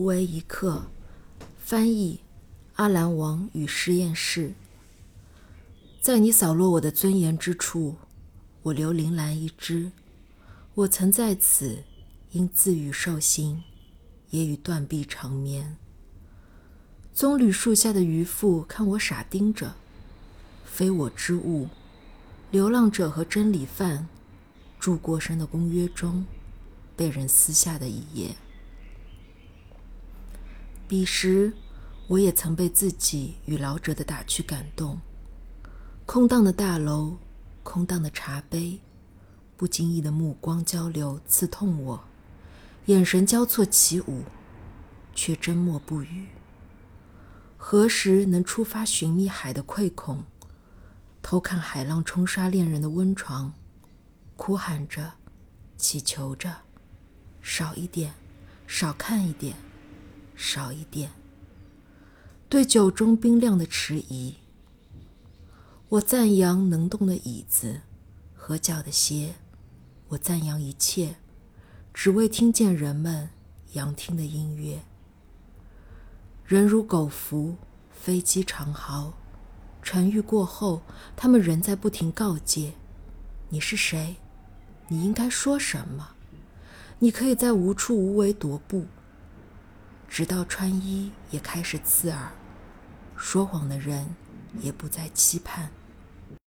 无为一刻，翻译：阿兰王与实验室。在你扫落我的尊严之处，我留铃兰一枝。我曾在此因自语受刑，也与断臂长眠。棕榈树下的渔妇看我傻盯着，非我之物。流浪者和真理犯，住过深的公约中，被人撕下的一页。彼时，我也曾被自己与老者的打趣感动。空荡的大楼，空荡的茶杯，不经意的目光交流刺痛我，眼神交错起舞，却缄默不语。何时能出发寻觅海的溃孔，偷看海浪冲刷恋人的温床，哭喊着，祈求着，少一点，少看一点。少一点。对酒中冰凉的迟疑，我赞扬能动的椅子，合脚的鞋，我赞扬一切，只为听见人们扬听的音乐。人如狗伏，飞机长嚎，沉郁过后，他们仍在不停告诫：你是谁？你应该说什么？你可以在无处无为踱步。直到穿衣也开始刺耳，说谎的人也不再期盼。